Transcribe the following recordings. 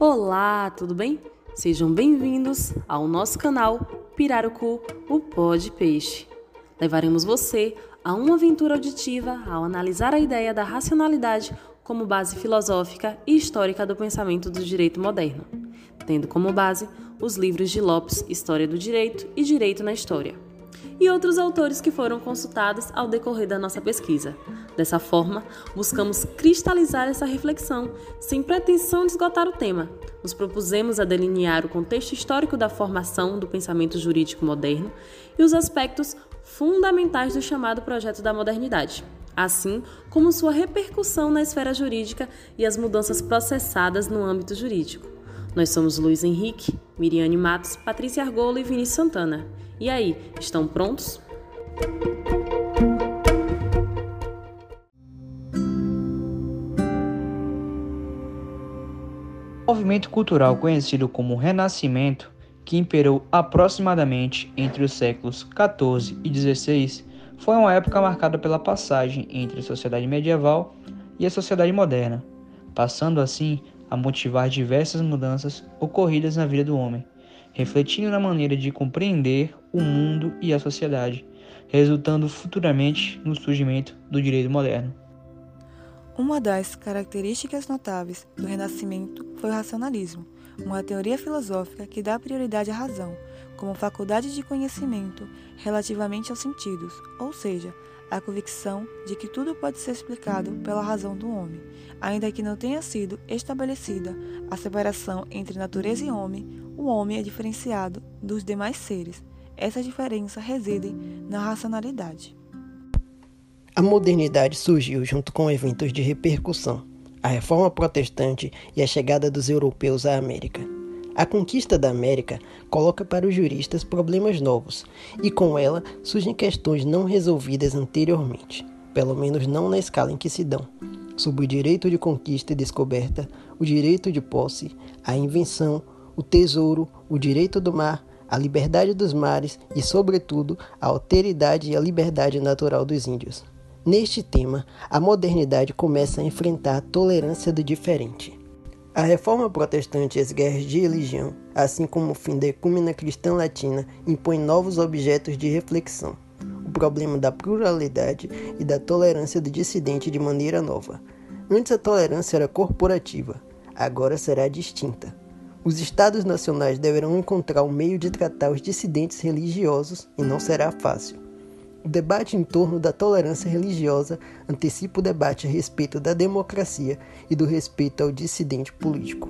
Olá, tudo bem? Sejam bem-vindos ao nosso canal Pirarucu, o Pó de Peixe. Levaremos você a uma aventura auditiva ao analisar a ideia da racionalidade como base filosófica e histórica do pensamento do direito moderno, tendo como base os livros de Lopes História do Direito e Direito na História, e outros autores que foram consultados ao decorrer da nossa pesquisa. Dessa forma, buscamos cristalizar essa reflexão, sem pretensão de esgotar o tema. Nos propusemos a delinear o contexto histórico da formação do pensamento jurídico moderno e os aspectos fundamentais do chamado projeto da modernidade, assim como sua repercussão na esfera jurídica e as mudanças processadas no âmbito jurídico. Nós somos Luiz Henrique, Miriane Matos, Patrícia Argolo e Vinícius Santana. E aí, estão prontos? O movimento cultural conhecido como Renascimento, que imperou aproximadamente entre os séculos XIV e XVI, foi uma época marcada pela passagem entre a sociedade medieval e a sociedade moderna, passando assim a motivar diversas mudanças ocorridas na vida do homem, refletindo na maneira de compreender o mundo e a sociedade, resultando futuramente no surgimento do direito moderno. Uma das características notáveis do Renascimento foi o racionalismo, uma teoria filosófica que dá prioridade à razão, como faculdade de conhecimento relativamente aos sentidos, ou seja, a convicção de que tudo pode ser explicado pela razão do homem, ainda que não tenha sido estabelecida a separação entre natureza e homem, o homem é diferenciado dos demais seres. Essa diferença reside na racionalidade. A modernidade surgiu junto com eventos de repercussão, a reforma protestante e a chegada dos europeus à América. A conquista da América coloca para os juristas problemas novos, e com ela surgem questões não resolvidas anteriormente, pelo menos não na escala em que se dão, sobre o direito de conquista e descoberta, o direito de posse, a invenção, o tesouro, o direito do mar, a liberdade dos mares e, sobretudo, a alteridade e a liberdade natural dos índios. Neste tema, a modernidade começa a enfrentar a tolerância do diferente. A reforma protestante e as guerras de religião, assim como o fim da ecúmena cristã latina, impõem novos objetos de reflexão. O problema da pluralidade e da tolerância do dissidente de maneira nova. Antes a tolerância era corporativa, agora será distinta. Os estados nacionais deverão encontrar o um meio de tratar os dissidentes religiosos e não será fácil. O debate em torno da tolerância religiosa antecipa o debate a respeito da democracia e do respeito ao dissidente político.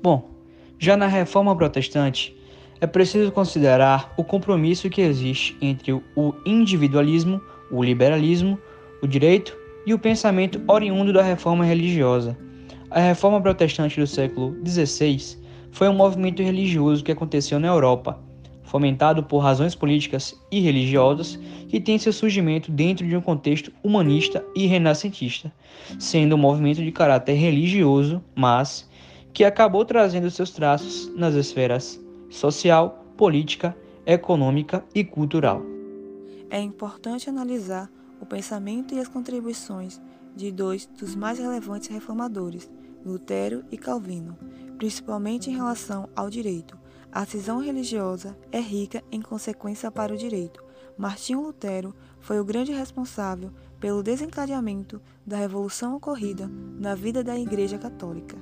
Bom, já na reforma protestante, é preciso considerar o compromisso que existe entre o individualismo, o liberalismo, o direito e o pensamento oriundo da reforma religiosa. A reforma protestante do século XVI foi um movimento religioso que aconteceu na Europa fomentado por razões políticas e religiosas, que tem seu surgimento dentro de um contexto humanista e renascentista, sendo um movimento de caráter religioso, mas que acabou trazendo seus traços nas esferas social, política, econômica e cultural. É importante analisar o pensamento e as contribuições de dois dos mais relevantes reformadores, Lutero e Calvino, principalmente em relação ao direito, a cisão religiosa é rica em consequência para o direito. Martinho Lutero foi o grande responsável pelo desencadeamento da revolução ocorrida na vida da Igreja Católica.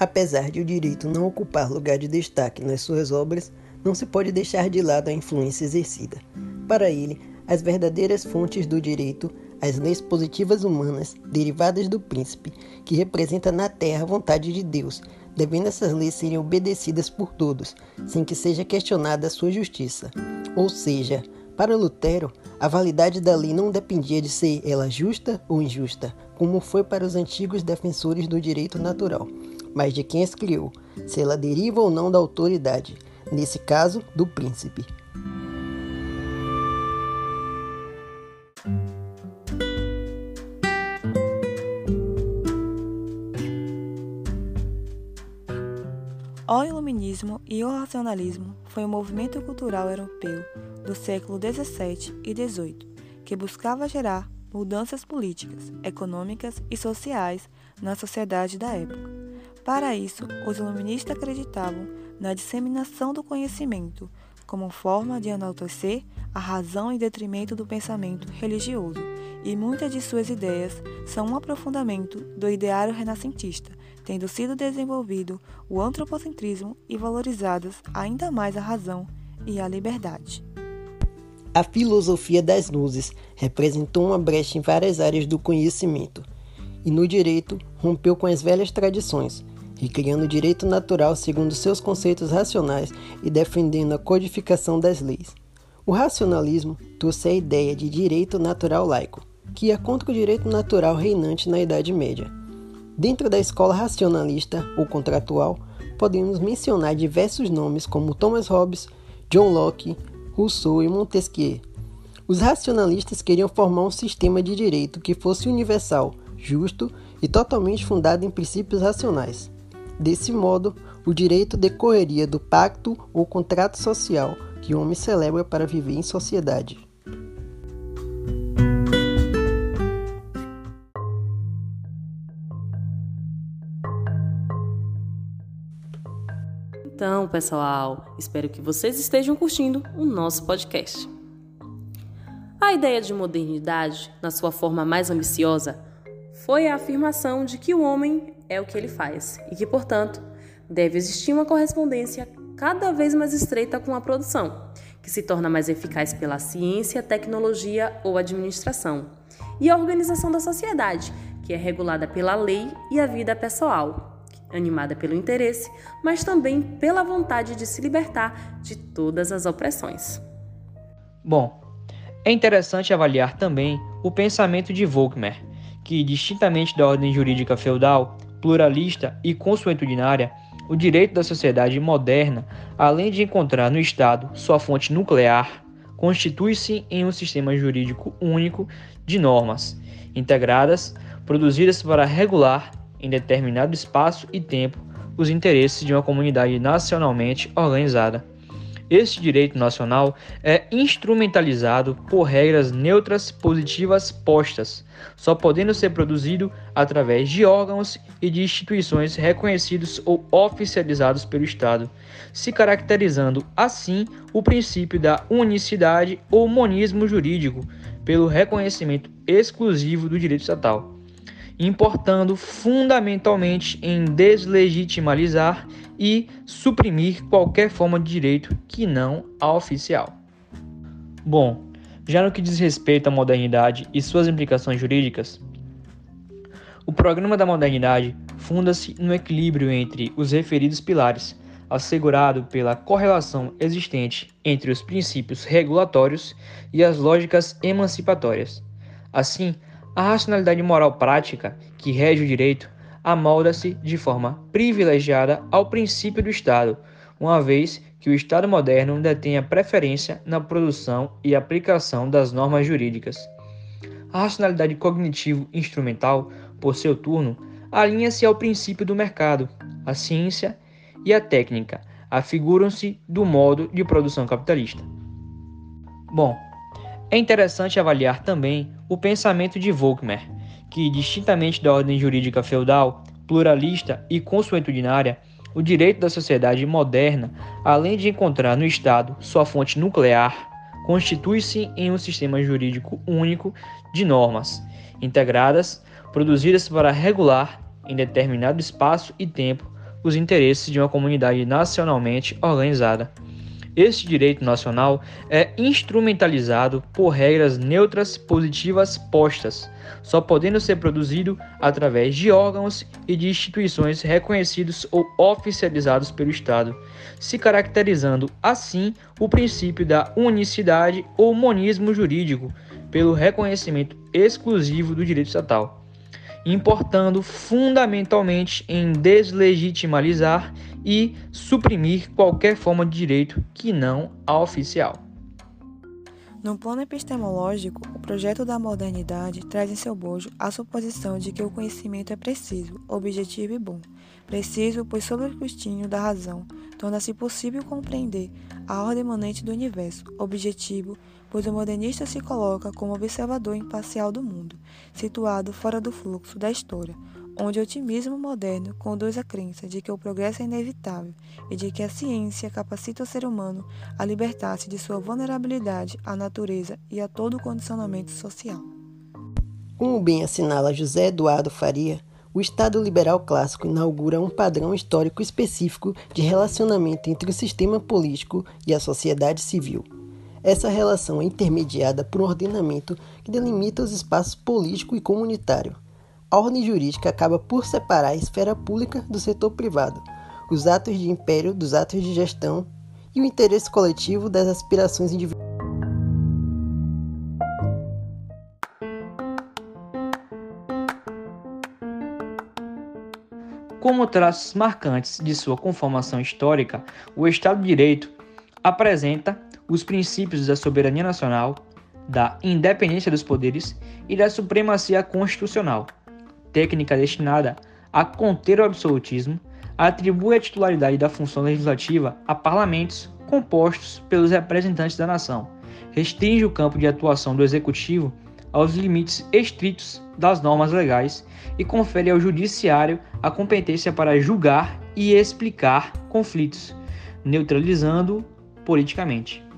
Apesar de o direito não ocupar lugar de destaque nas suas obras, não se pode deixar de lado a influência exercida. Para ele, as verdadeiras fontes do direito, as leis positivas humanas derivadas do príncipe, que representa na terra a vontade de Deus, devendo essas leis serem obedecidas por todos, sem que seja questionada a sua justiça. Ou seja, para Lutero, a validade da lei não dependia de ser ela justa ou injusta, como foi para os antigos defensores do direito natural, mas de quem as criou, se ela deriva ou não da autoridade, nesse caso, do príncipe. O iluminismo e o racionalismo foi um movimento cultural europeu do século XVII e XVIII que buscava gerar mudanças políticas, econômicas e sociais na sociedade da época. Para isso, os iluministas acreditavam na disseminação do conhecimento como forma de enaltecer a razão em detrimento do pensamento religioso, e muitas de suas ideias são um aprofundamento do ideário renascentista, tendo sido desenvolvido o antropocentrismo e valorizadas ainda mais a razão e a liberdade. A filosofia das luzes representou uma brecha em várias áreas do conhecimento, e no direito rompeu com as velhas tradições, recriando o direito natural segundo seus conceitos racionais e defendendo a codificação das leis. O racionalismo trouxe a ideia de direito natural laico, que ia contra o direito natural reinante na Idade Média. Dentro da escola racionalista ou contratual, podemos mencionar diversos nomes como Thomas Hobbes, John Locke, Rousseau e Montesquieu. Os racionalistas queriam formar um sistema de direito que fosse universal, justo e totalmente fundado em princípios racionais. Desse modo, o direito decorreria do pacto ou contrato social que o homem celebra para viver em sociedade. Então, pessoal, espero que vocês estejam curtindo o nosso podcast. A ideia de modernidade, na sua forma mais ambiciosa, foi a afirmação de que o homem é o que ele faz e que, portanto, deve existir uma correspondência cada vez mais estreita com a produção, que se torna mais eficaz pela ciência, tecnologia ou administração, e a organização da sociedade, que é regulada pela lei e a vida pessoal, animada pelo interesse, mas também pela vontade de se libertar de todas as opressões. Bom, é interessante avaliar também o pensamento de Volkmer, que, distintamente da ordem jurídica feudal, pluralista e consuetudinária, o direito da sociedade moderna, além de encontrar no Estado sua fonte nuclear, constitui-se em um sistema jurídico único de normas, integradas, produzidas para regular, em determinado espaço e tempo, os interesses de uma comunidade nacionalmente organizada. Este direito nacional é instrumentalizado por regras neutras positivas postas, só podendo ser produzido através de órgãos e de instituições reconhecidos ou oficializados pelo Estado, se caracterizando assim o princípio da unicidade ou monismo jurídico pelo reconhecimento exclusivo do direito estatal importando fundamentalmente em deslegitimalizar e suprimir qualquer forma de direito que não a oficial. Bom, já no que diz respeito à modernidade e suas implicações jurídicas, o programa da modernidade funda-se no equilíbrio entre os referidos pilares, assegurado pela correlação existente entre os princípios regulatórios e as lógicas emancipatórias. Assim, a racionalidade moral prática, que rege o direito, amolda-se de forma privilegiada ao princípio do Estado, uma vez que o Estado moderno detém a preferência na produção e aplicação das normas jurídicas. A racionalidade cognitivo-instrumental, por seu turno, alinha-se ao princípio do mercado. A ciência e a técnica afiguram-se do modo de produção capitalista. Bom, é interessante avaliar também o pensamento de Volkmer, que, distintamente da ordem jurídica feudal, pluralista e consuetudinária, o direito da sociedade moderna, além de encontrar no Estado sua fonte nuclear, constitui-se em um sistema jurídico único de normas, integradas, produzidas para regular, em determinado espaço e tempo, os interesses de uma comunidade nacionalmente organizada. Este direito nacional é instrumentalizado por regras neutras positivas postas, só podendo ser produzido através de órgãos e de instituições reconhecidos ou oficializados pelo Estado, se caracterizando assim o princípio da unicidade ou monismo jurídico pelo reconhecimento exclusivo do direito estatal importando fundamentalmente em deslegitimalizar e suprimir qualquer forma de direito que não a oficial. No plano epistemológico, o projeto da modernidade traz em seu bojo a suposição de que o conhecimento é preciso, objetivo e bom. Preciso, pois sob o escrutínio da razão, torna-se possível compreender a ordem imanente do universo. Objetivo, pois o modernista se coloca como observador imparcial do mundo, situado fora do fluxo da história. onde o otimismo moderno conduz à crença de que o progresso é inevitável e de que a ciência capacita o ser humano a libertar-se de sua vulnerabilidade à natureza e a todo o condicionamento social. Como bem assinala José Eduardo Faria, o Estado liberal clássico inaugura um padrão histórico específico de relacionamento entre o sistema político e a sociedade civil. Essa relação é intermediada por um ordenamento que delimita os espaços político e comunitário a ordem jurídica acaba por separar a esfera pública do setor privado, os atos de império dos atos de gestão e o interesse coletivo das aspirações individuais. Como traços marcantes de sua conformação histórica, o Estado de Direito apresenta os princípios da soberania nacional, da independência dos poderes e da supremacia constitucional técnica destinada a conter o absolutismo, atribui a titularidade da função legislativa a parlamentos compostos pelos representantes da nação, restringe o campo de atuação do executivo aos limites estritos das normas legais e confere ao judiciário a competência para julgar e explicar conflitos, neutralizando politicamente.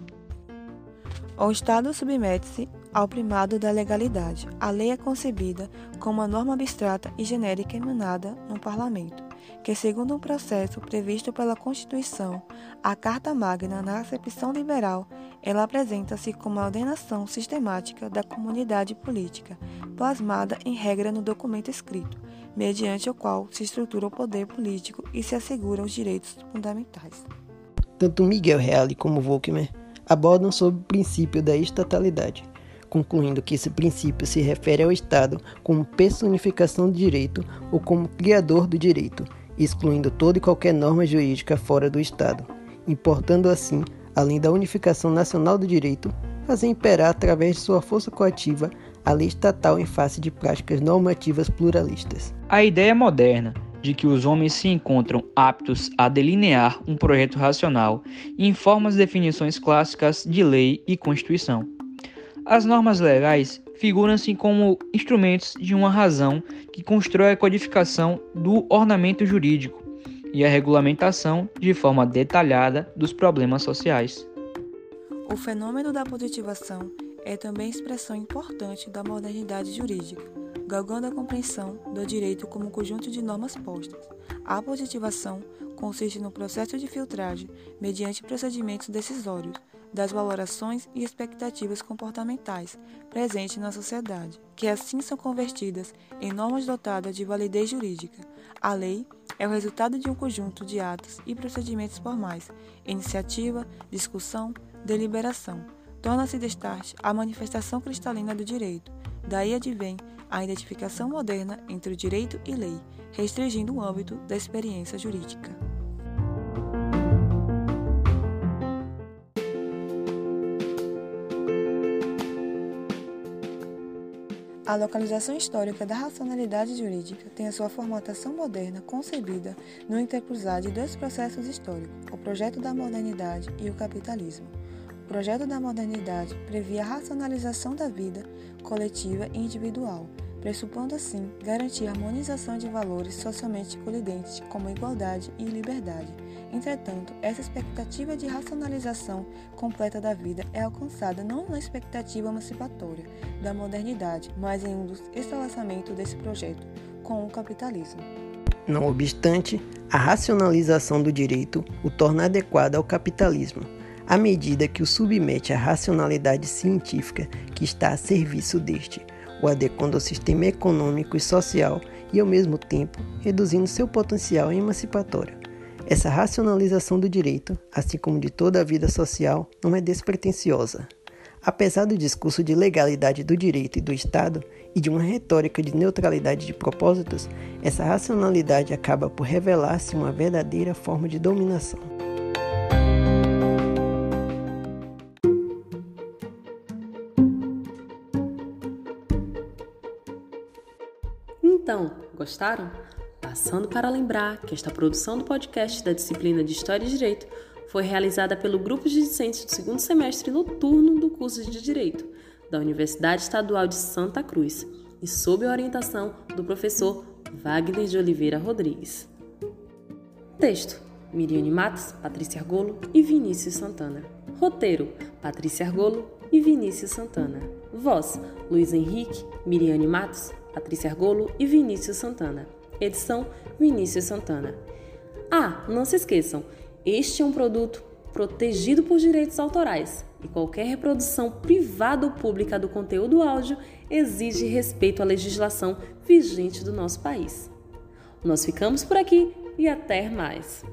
O Estado submete-se ao primado da legalidade. A lei é concebida como uma norma abstrata e genérica emanada no parlamento, que, segundo um processo previsto pela Constituição, a Carta Magna, na acepção liberal, ela apresenta-se como a ordenação sistemática da comunidade política, plasmada em regra no documento escrito, mediante o qual se estrutura o poder político e se asseguram os direitos fundamentais. Tanto Miguel Reale como Volkmer abordam sobre o princípio da estatalidade, concluindo que esse princípio se refere ao Estado como personificação do direito ou como criador do direito, excluindo toda e qualquer norma jurídica fora do Estado, importando assim, além da unificação nacional do direito, fazer imperar através de sua força coativa a lei estatal em face de práticas normativas pluralistas. A ideia moderna de que os homens se encontram aptos a delinear um projeto racional informa as definições clássicas de lei e constituição. As normas legais figuram-se como instrumentos de uma razão que constrói a codificação do ornamento jurídico e a regulamentação de forma detalhada dos problemas sociais. O fenômeno da positivação é também expressão importante da modernidade jurídica, galgando a compreensão do direito como conjunto de normas postas. A positivação consiste no processo de filtragem mediante procedimentos decisórios das valorações e expectativas comportamentais presentes na sociedade, que assim são convertidas em normas dotadas de validez jurídica. A lei é o resultado de um conjunto de atos e procedimentos formais, iniciativa, discussão, deliberação. Torna-se destarte a manifestação cristalina do direito. Daí advém a identificação moderna entre o direito e lei, restringindo o âmbito da experiência jurídica. A localização histórica da racionalidade jurídica tem a sua formatação moderna concebida no intercruzar de dois processos históricos, o projeto da modernidade e o capitalismo. O projeto da modernidade previa a racionalização da vida coletiva e individual, pressupondo assim garantir a harmonização de valores socialmente colidentes como igualdade e liberdade Entretanto, essa expectativa de racionalização completa da vida é alcançada não na expectativa emancipatória da modernidade, mas em um dos estabelecimentos desse projeto, com o capitalismo. Não obstante, a racionalização do direito o torna adequado ao capitalismo, à medida que o submete à racionalidade científica que está a serviço deste, o adequando ao sistema econômico e social e, ao mesmo tempo, reduzindo seu potencial emancipatório. Essa racionalização do direito, assim como de toda a vida social, não é despretensiosa. Apesar do discurso de legalidade do direito e do Estado e de uma retórica de neutralidade de propósitos, essa racionalidade acaba por revelar-se uma verdadeira forma de dominação. Então, gostaram? Passando para lembrar que esta produção do podcast da disciplina de História e Direito foi realizada pelo grupo de discentes do segundo semestre noturno do curso de Direito da Universidade Estadual de Santa Cruz e sob a orientação do professor Wagner de Oliveira Rodrigues. Texto: Miriane Matos, Patrícia Argolo e Vinícius Santana. Roteiro: Patrícia Argolo e Vinícius Santana. Voz: Luiz Henrique, Miriane Matos, Patrícia Argolo e Vinícius Santana. Edição: Vinícius Santana. Ah, não se esqueçam, este é um produto protegido por direitos autorais e qualquer reprodução privada ou pública do conteúdo áudio exige respeito à legislação vigente do nosso país. Nós ficamos por aqui e até mais!